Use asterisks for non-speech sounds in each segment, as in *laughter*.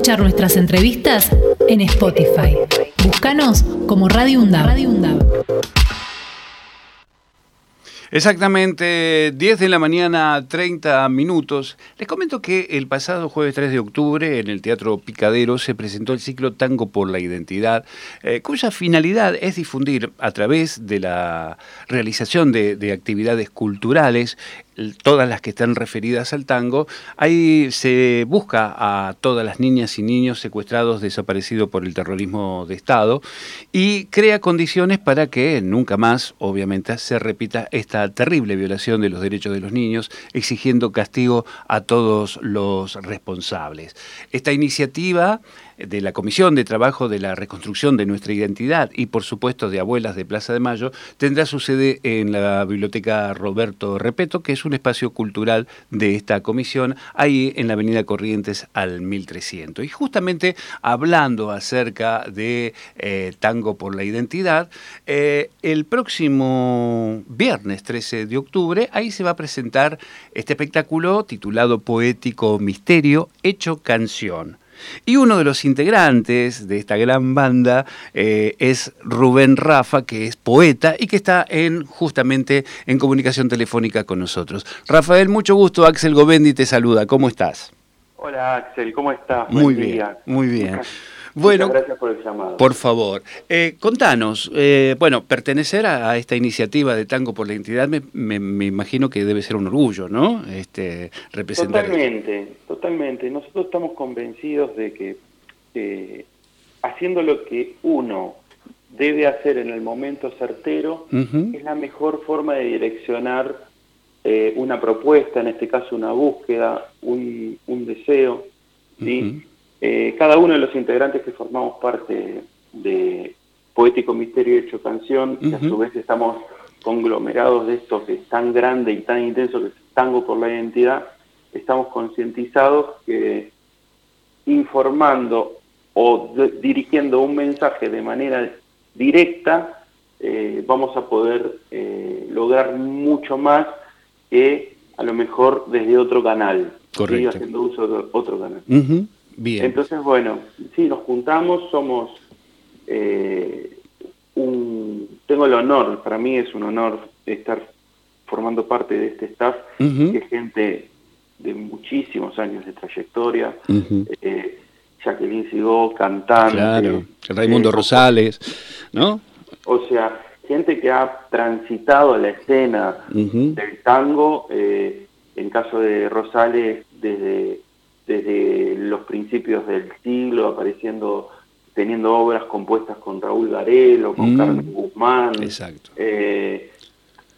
escuchar nuestras entrevistas en Spotify. Búscanos como Radio UNDAB. Exactamente 10 de la mañana, 30 minutos. Les comento que el pasado jueves 3 de octubre en el Teatro Picadero se presentó el ciclo Tango por la Identidad, eh, cuya finalidad es difundir a través de la realización de actividades culturales todas las que están referidas al tango, ahí se busca a todas las niñas y niños secuestrados, desaparecidos por el terrorismo de Estado y crea condiciones para que nunca más, obviamente, se repita esta terrible violación de los derechos de los niños, exigiendo castigo a todos los responsables. Esta iniciativa de la Comisión de Trabajo de la Reconstrucción de Nuestra Identidad y, por supuesto, de Abuelas de Plaza de Mayo, tendrá su sede en la Biblioteca Roberto Repeto, que es un espacio cultural de esta comisión, ahí en la Avenida Corrientes al 1300. Y justamente hablando acerca de eh, Tango por la Identidad, eh, el próximo viernes 13 de octubre, ahí se va a presentar este espectáculo titulado Poético Misterio, hecho canción. Y uno de los integrantes de esta gran banda eh, es Rubén Rafa, que es poeta y que está en, justamente en comunicación telefónica con nosotros. Rafael, mucho gusto. Axel Govendi te saluda. ¿Cómo estás? Hola Axel, ¿cómo estás? Muy bien, muy bien. Bueno, gracias por el llamado. Por favor, eh, contanos, eh, bueno, pertenecer a, esta iniciativa de Tango por la Identidad me, imagino que debe ser un orgullo, ¿no? Este, representar. Totalmente, totalmente. Nosotros estamos convencidos de que haciendo lo que uno debe hacer en el momento certero es la mejor forma de direccionar eh, una propuesta, en este caso una búsqueda, un, deseo, ¿sí? Eh, cada uno de los integrantes que formamos parte de Poético Misterio Hecho Canción, y a su vez estamos conglomerados de esto que es tan grande y tan intenso que es Tango por la Identidad, estamos concientizados que informando o dirigiendo un mensaje de manera directa, eh, vamos a poder eh, lograr mucho más que a lo mejor desde otro canal, Correcto. haciendo uso de otro canal. Bien. Entonces, bueno, sí, nos juntamos, somos eh, un... Tengo el honor, para mí es un honor estar formando parte de este staff, que es gente de muchísimos años de trayectoria. eh, Jacqueline Sigó, cantante. Claro, Raimundo eh, Rosales, ¿no? O sea, gente que ha transitado la escena del tango, eh, en caso de Rosales, desde desde los principios del siglo, apareciendo, teniendo obras compuestas con Raúl Garelo, con mm. Carmen Guzmán, eh,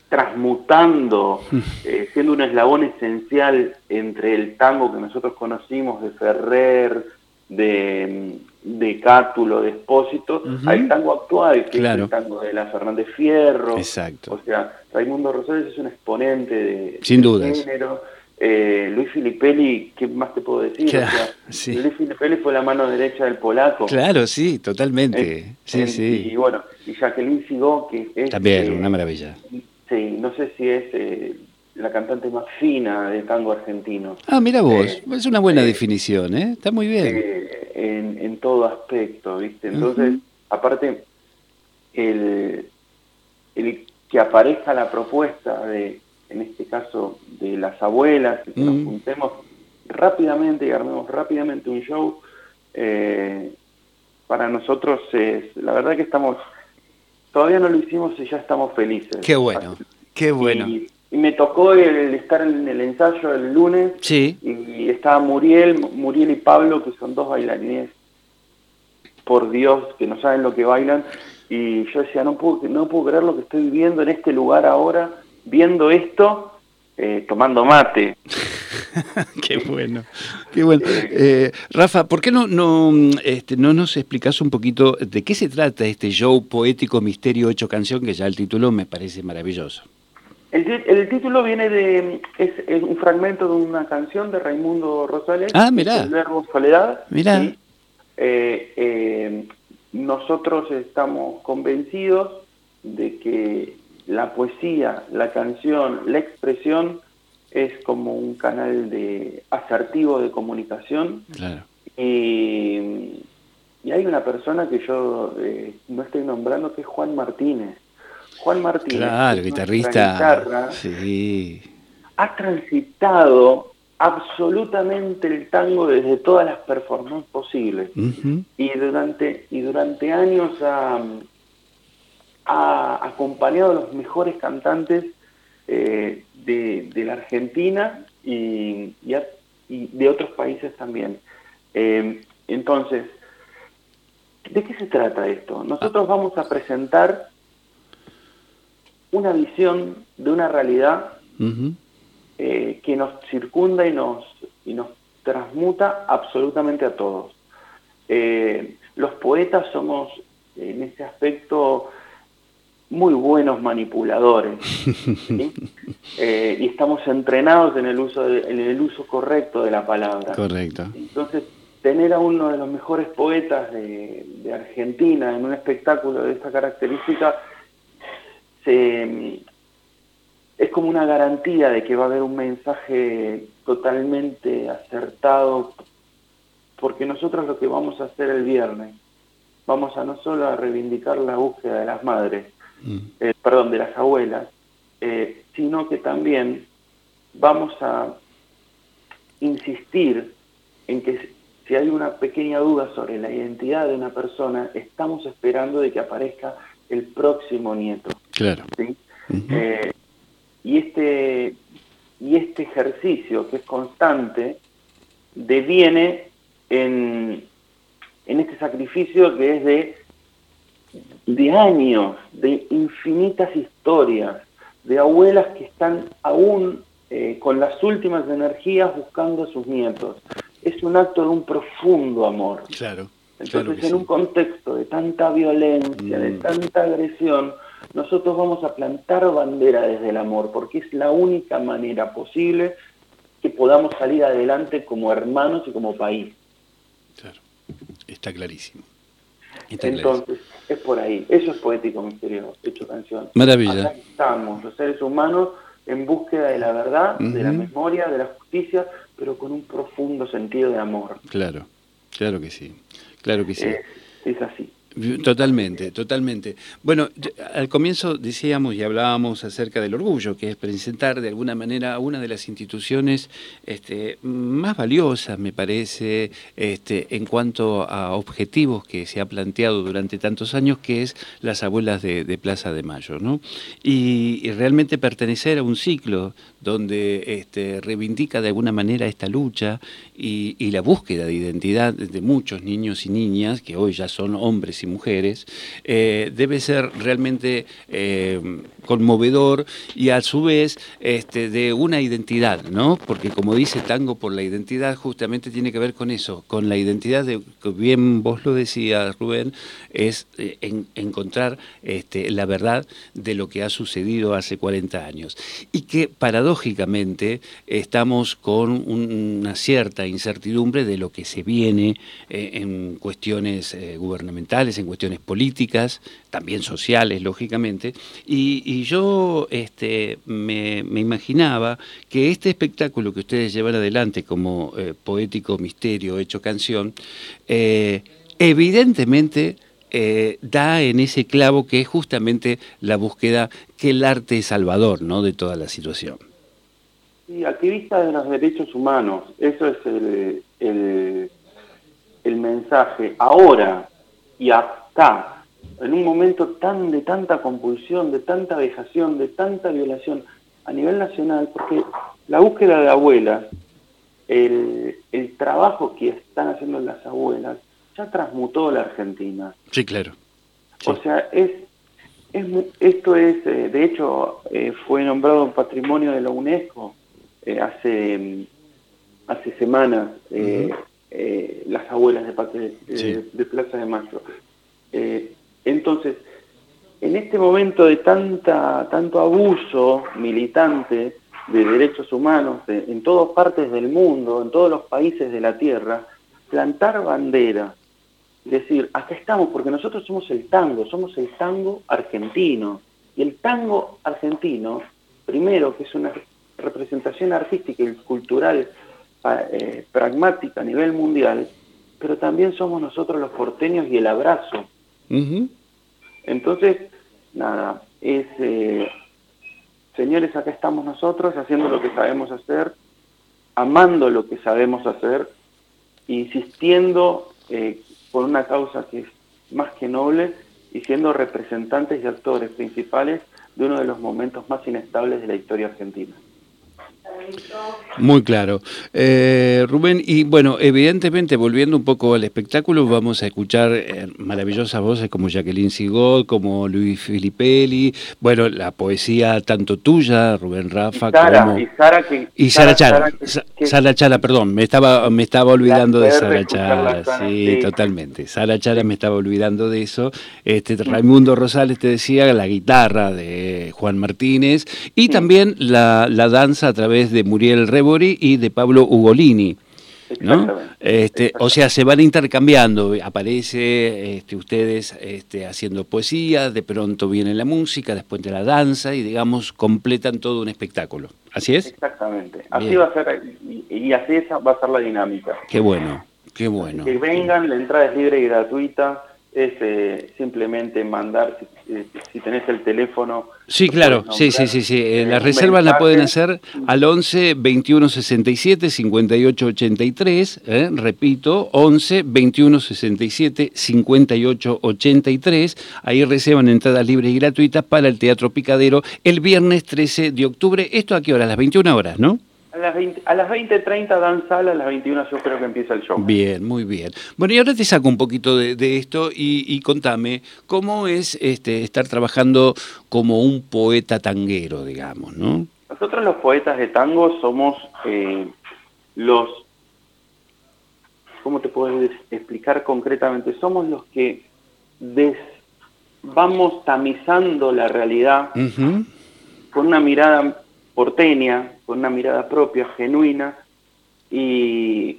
transmutando, *laughs* eh, siendo un eslabón esencial entre el tango que nosotros conocimos de Ferrer, de, de Cátulo, de Espósito, al tango actual, que es el tango de la Fernández Fierro. Exacto. O sea, Raimundo Rosales es un exponente de, Sin género. Eh, Luis Filipelli, ¿qué más te puedo decir? Luis Filipelli fue la mano derecha del polaco. Claro, sí, totalmente. Eh, sí, eh, sí. Y bueno, y Jacqueline Sigó, que es... También, una maravilla. Sí, no sé si es la cantante más fina del tango argentino. Ah, mira vos, es una buena definición, ¿eh? Está muy bien. En, en, todo aspecto, ¿viste? Entonces, aparte, el, el que aparezca la propuesta de en este caso de las abuelas, que nos mm. juntemos rápidamente y armemos rápidamente un show, eh, para nosotros es, la verdad que estamos, todavía no lo hicimos y ya estamos felices. Qué bueno, qué bueno. Y, me tocó el, estar en el ensayo el lunes sí. y, estaba Muriel, Muriel y Pablo, que son dos bailarines, por Dios, que no saben lo que bailan, y yo decía, no puedo, no puedo creer lo que estoy viviendo en este lugar ahora, viendo esto, eh, tomando mate. *laughs* qué bueno, qué bueno. Eh, Rafa, ¿por qué no, no, este, no nos explicas un poquito de qué se trata este show poético Misterio Hecho Canción, que ya el título me parece maravilloso? El, título viene de, es, un fragmento de una canción de Raimundo Rosales, ah, mirá. El verbo Soledad. Mirá. Eh, nosotros estamos convencidos de que la poesía, la canción, la expresión es como un canal de asertivo de comunicación. Y, hay una persona que yo eh, no estoy nombrando que es Juan Martínez. Juan Martínez, claro, guitarrista, sí. ha transitado absolutamente el tango desde todas las performances posibles. Y durante y durante años ha, acompañado a los mejores cantantes eh, de, la Argentina y, de otros países también. Eh, entonces, ¿de qué se trata esto? Nosotros vamos a presentar una visión de una realidad eh, que nos circunda y nos, y nos transmuta absolutamente a todos. Eh, los poetas somos en ese aspecto muy buenos manipuladores *laughs* eh, y estamos entrenados en el uso en el uso correcto de la palabra. Correcto. Entonces tener a uno de los mejores poetas de, de Argentina en un espectáculo de esta característica se, es como una garantía de que va a haber un mensaje totalmente acertado, porque nosotros lo que vamos a hacer el viernes, vamos a no solo a reivindicar la búsqueda de las madres, mm. eh, perdón, de las abuelas, eh, sino que también vamos a insistir en que si hay una pequeña duda sobre la identidad de una persona, estamos esperando de que aparezca el próximo nieto. Claro. Eh, y, este, y este ejercicio, que es constante, deviene en, en este sacrificio que es de, de años, de infinitas historias, de abuelas que están aún eh, con las últimas energías buscando a sus nietos. Es un acto de un profundo amor. Claro. Entonces, en un contexto de tanta violencia, de mm. tanta agresión, nosotros vamos a plantar bandera desde el amor, porque es la única manera posible que podamos salir adelante como hermanos y como país. Claro, está clarísimo. Entonces, es por ahí. Eso es poético misterio, hecho canción. Maravilla. estamos, los seres humanos, en búsqueda de la verdad, de la memoria, de la justicia, pero con un profundo sentido de amor. Claro, claro que sí. Claro que sí. Eh, es así. Totalmente, totalmente. Bueno, al comienzo decíamos y hablábamos acerca del orgullo, que es presentar de alguna manera una de las instituciones este, más valiosas, me parece, este, en cuanto a objetivos que se ha planteado durante tantos años, que es las abuelas de, Plaza de Mayo. ¿no? Y, realmente pertenecer a un ciclo donde este, reivindica de alguna manera esta lucha y, y la búsqueda de identidad de muchos niños y niñas, que hoy ya son hombres y mujeres, eh, debe ser realmente eh, conmovedor y a su vez este, de una identidad, ¿no? Porque como dice Tango por la identidad, justamente tiene que ver con eso, con la identidad de, bien vos lo decías, Rubén, es eh, encontrar este, la verdad de lo que ha sucedido hace 40 años. Y que paradójicamente estamos con una cierta incertidumbre de lo que se viene en cuestiones gubernamentales, en cuestiones políticas, también sociales, lógicamente, y, yo este, me, imaginaba que este espectáculo que ustedes llevan adelante como eh, poético misterio hecho canción, eh, evidentemente eh, da en ese clavo que es justamente la búsqueda que el arte es salvador ¿no? de toda la situación. Sí, activista de los derechos humanos, eso es el, el mensaje. Ahora, y hasta en un momento tan de tanta compulsión, de tanta vejación, de tanta violación a nivel nacional, porque la búsqueda de abuelas, el, trabajo que están haciendo las abuelas, ya transmutó la Argentina. Sí, claro. O sea, es, es esto es, eh, de hecho, eh, fue nombrado patrimonio de la UNESCO eh, hace, hace semanas eh, las abuelas de parte de, Plaza de Mayo. Eh, entonces, en este momento de tanta, tanto abuso militante de derechos humanos en todas partes del mundo, en todos los países de la Tierra, plantar bandera, decir, acá estamos porque nosotros somos el tango, somos el tango argentino. Y el tango argentino, primero, que es una representación artística y cultural eh, pragmática a nivel mundial, pero también somos nosotros los porteños y el abrazo. Entonces, nada, es, eh, señores, acá estamos nosotros haciendo lo que sabemos hacer, amando lo que sabemos hacer, insistiendo eh, por una causa que es más que noble y siendo representantes y actores principales de uno de los momentos más inestables de la historia argentina. Muy claro. Eh, Rubén, y bueno, evidentemente, volviendo un poco al espectáculo, vamos a escuchar eh, maravillosas voces como Jacqueline Sigot, como Luis Filipelli, bueno, la poesía tanto tuya, Rubén Rafa, como... Y Sara, que, y Sara, Chala, Sara Chala, perdón, me estaba, me estaba olvidando de Sara Chala, sí, totalmente. Sara Chala me estaba olvidando de eso. Este, Raimundo Rosales te decía la guitarra de Juan Martínez y también la, la danza a través de Muriel Rebori y de Pablo Ugolini. ¿no? Este, o sea, se van intercambiando, aparece este, ustedes este, haciendo poesía, de pronto viene la música, después de la danza y digamos completan todo un espectáculo. ¿Así es? Exactamente. Así va a ser y, así va a ser la dinámica. Qué bueno, qué bueno. Que vengan, la entrada es libre y gratuita es eh, simplemente mandar, eh, si, tenés el teléfono. Sí, claro, sí, sí, sí, sí. Eh, la reserva la pueden hacer al 11 21 67 58 83, repito, 11 21 67 58 83. Ahí reservan entradas libres y gratuitas para el Teatro Picadero el viernes 13 de octubre. ¿Esto a qué hora? A las 21 horas, ¿no? A las, 20, a las 20.30 dan sala, a las 21 yo creo que empieza el show. Bien, muy bien. Bueno, y ahora te saco un poquito de, esto y, contame, ¿cómo es este, estar trabajando como un poeta tanguero, digamos, no? Nosotros los poetas de tango somos eh, los, ¿cómo te puedo explicar concretamente? Somos los que vamos tamizando la realidad con una mirada porteña, con una mirada propia, genuina, y,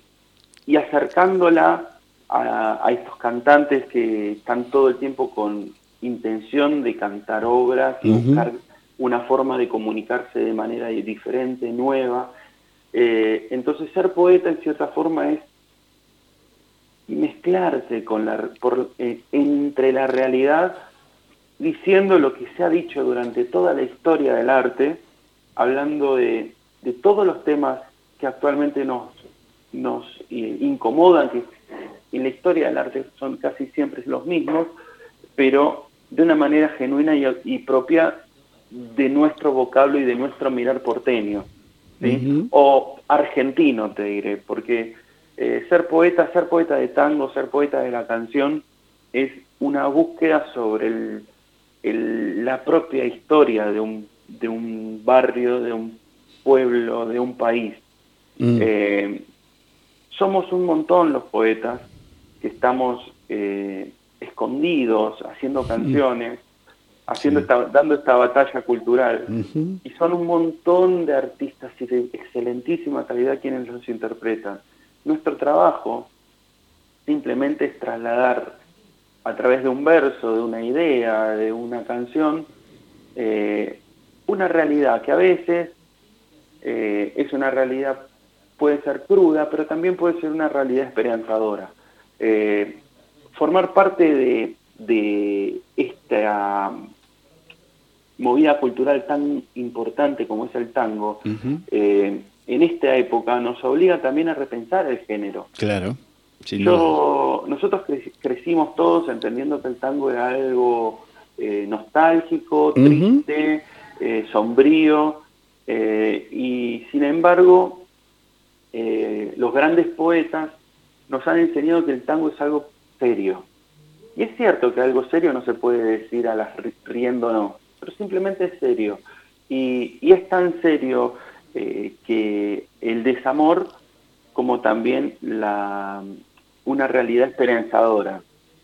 acercándola a, estos cantantes que están todo el tiempo con intención de cantar obras y buscar una forma de comunicarse de manera diferente, nueva. Eh, entonces ser poeta en cierta forma es mezclarse con la, por, eh, entre la realidad diciendo lo que se ha dicho durante toda la historia del arte, hablando de, de todos los temas que actualmente nos, nos eh, incomodan, que en la historia del arte son casi siempre los mismos, pero de una manera genuina y, propia de nuestro vocablo y de nuestro mirar porteño, o argentino te diré, porque eh, ser poeta, ser poeta de tango, ser poeta de la canción, es una búsqueda sobre el, la propia historia de un de un barrio, de un pueblo, de un país. Mm. Eh, somos un montón los poetas que estamos eh, escondidos, haciendo mm. canciones, haciendo dando esta batalla cultural. Y son un montón de artistas y de excelentísima calidad quienes los interpretan. Nuestro trabajo simplemente es trasladar a través de un verso, de una idea, de una canción, eh, una realidad que a veces eh, es una realidad, puede ser cruda, pero también puede ser una realidad esperanzadora. Eh, formar parte de, de, esta movida cultural tan importante como es el tango, eh, en esta época nos obliga también a repensar el género. Claro. Yo, nosotros crecimos todos entendiendo que el tango era algo nostálgico, triste, eh, sombrío, eh, y sin embargo, eh, los grandes poetas nos han enseñado que el tango es algo serio. Y es cierto que algo serio no se puede decir a las riéndonos, pero simplemente es serio. Y, es tan serio que el desamor como también la, una realidad esperanzadora,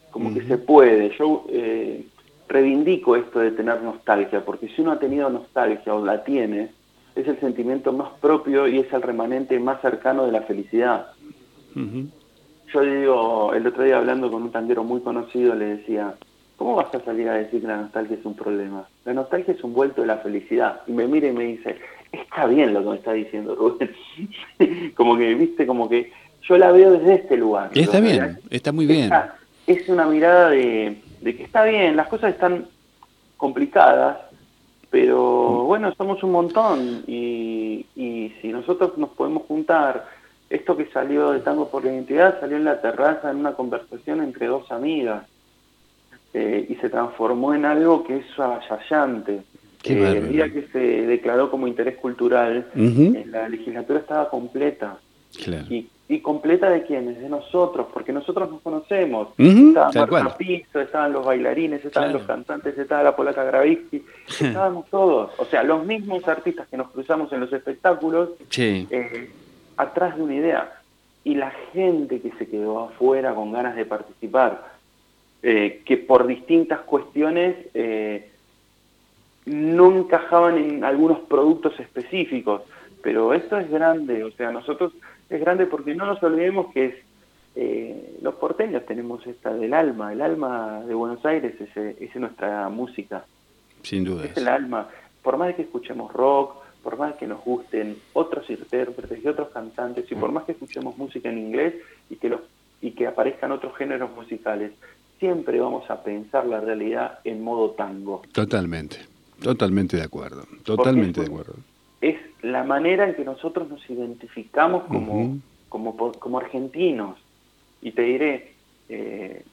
como que se puede. Yo reivindico esto de tener nostalgia, porque si uno ha tenido nostalgia o la tiene, es el sentimiento más propio y es el remanente más cercano de la felicidad. Yo digo, el otro día hablando con un tanguero muy conocido, le decía, ¿cómo vas a salir a decir que la nostalgia es un problema? La nostalgia es un vuelto de la felicidad. Y me mira y me dice, está bien lo que me está diciendo Rubén. *laughs* como que, viste, como que yo la veo desde este lugar. Está bien, está muy bien. Es una mirada de, que está bien, las cosas están complicadas, pero bueno, somos un montón y, y si nosotros nos podemos juntar, esto que salió de Tango por la Identidad salió en la terraza en una conversación entre dos amigas eh, y se transformó en algo que es avasallante. Eh, el día que se declaró como interés cultural, eh, la legislatura estaba completa. Y, y, completa de quiénes? De nosotros, porque nosotros nos conocemos. estaban Piso, estaban los bailarines, estaban los cantantes, estaba la Polaca Gravitsky, *laughs* estábamos todos. O sea, los mismos artistas que nos cruzamos en los espectáculos, atrás de una idea. Y la gente que se quedó afuera con ganas de participar, eh, que por distintas cuestiones eh, no encajaban en algunos productos específicos. Pero esto es grande, o sea, nosotros es grande porque no nos olvidemos que es eh, los porteños tenemos esta del alma, el alma de Buenos Aires es, es nuestra música. Sin duda. Es el alma. Por más que escuchemos rock, por más que nos gusten otros intérpretes y otros cantantes, y por mm. más que escuchemos música en inglés y que, los, y que aparezcan otros géneros musicales, siempre vamos a pensar la realidad en modo tango. Totalmente, totalmente de acuerdo, totalmente de acuerdo. Es la manera en que nosotros nos identificamos como, como, como argentinos. Y te diré, eh,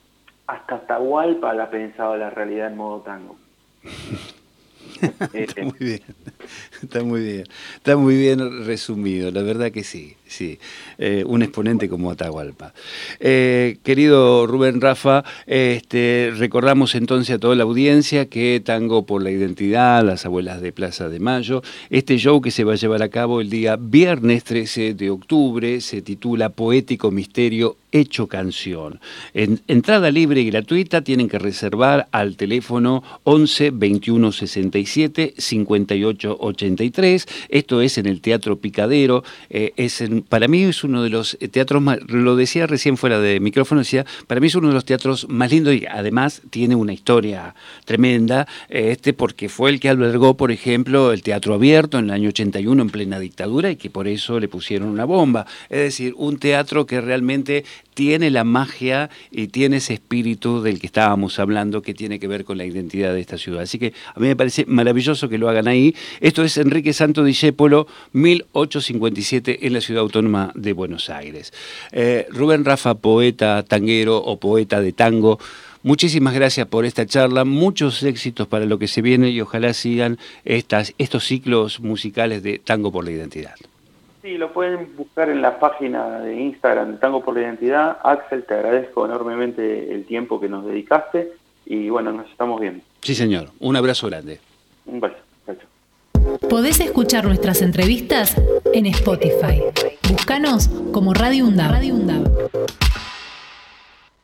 hasta Tahualpa la ha pensado la realidad en modo tango. *laughs* Está muy bien, está muy bien, está muy bien resumido, la verdad que sí, sí, eh, un exponente como Atahualpa. Eh, querido Rubén Rafa, este, recordamos entonces a toda la audiencia que Tango por la Identidad, las abuelas de Plaza de Mayo, este show que se va a llevar a cabo el día viernes 13 de octubre, se titula Poético Misterio hecho canción. En, entrada libre y gratuita tienen que reservar al teléfono 11 21 67 58 83. Esto es en el Teatro Picadero. Eh, es para mí es uno de los teatros más, lo decía recién fuera de micrófono, decía, para mí es uno de los teatros más lindos y además tiene una historia tremenda, eh, este porque fue el que albergó, por ejemplo, el Teatro Abierto en el año 81 en plena dictadura y que por eso le pusieron una bomba. Es decir, un teatro que realmente tiene la magia y tiene ese espíritu del que estábamos hablando que tiene que ver con la identidad de esta ciudad. Así que a mí me parece maravilloso que lo hagan ahí. Esto es Enrique Santo Discépolo, 1857 en la ciudad autónoma de Buenos Aires. Eh, Rubén Rafa, poeta tanguero o poeta de tango. Muchísimas gracias por esta charla, muchos éxitos para lo que se viene y ojalá sigan estas, estos ciclos musicales de Tango por la Identidad. Sí, lo pueden buscar en la página de Instagram de Tango por la Identidad. Axel, te agradezco enormemente el tiempo que nos dedicaste y bueno, nos estamos viendo. Sí, señor. Un abrazo grande. Un beso. Podés escuchar nuestras entrevistas en Spotify. Búscanos como Radio UNDAV. Radio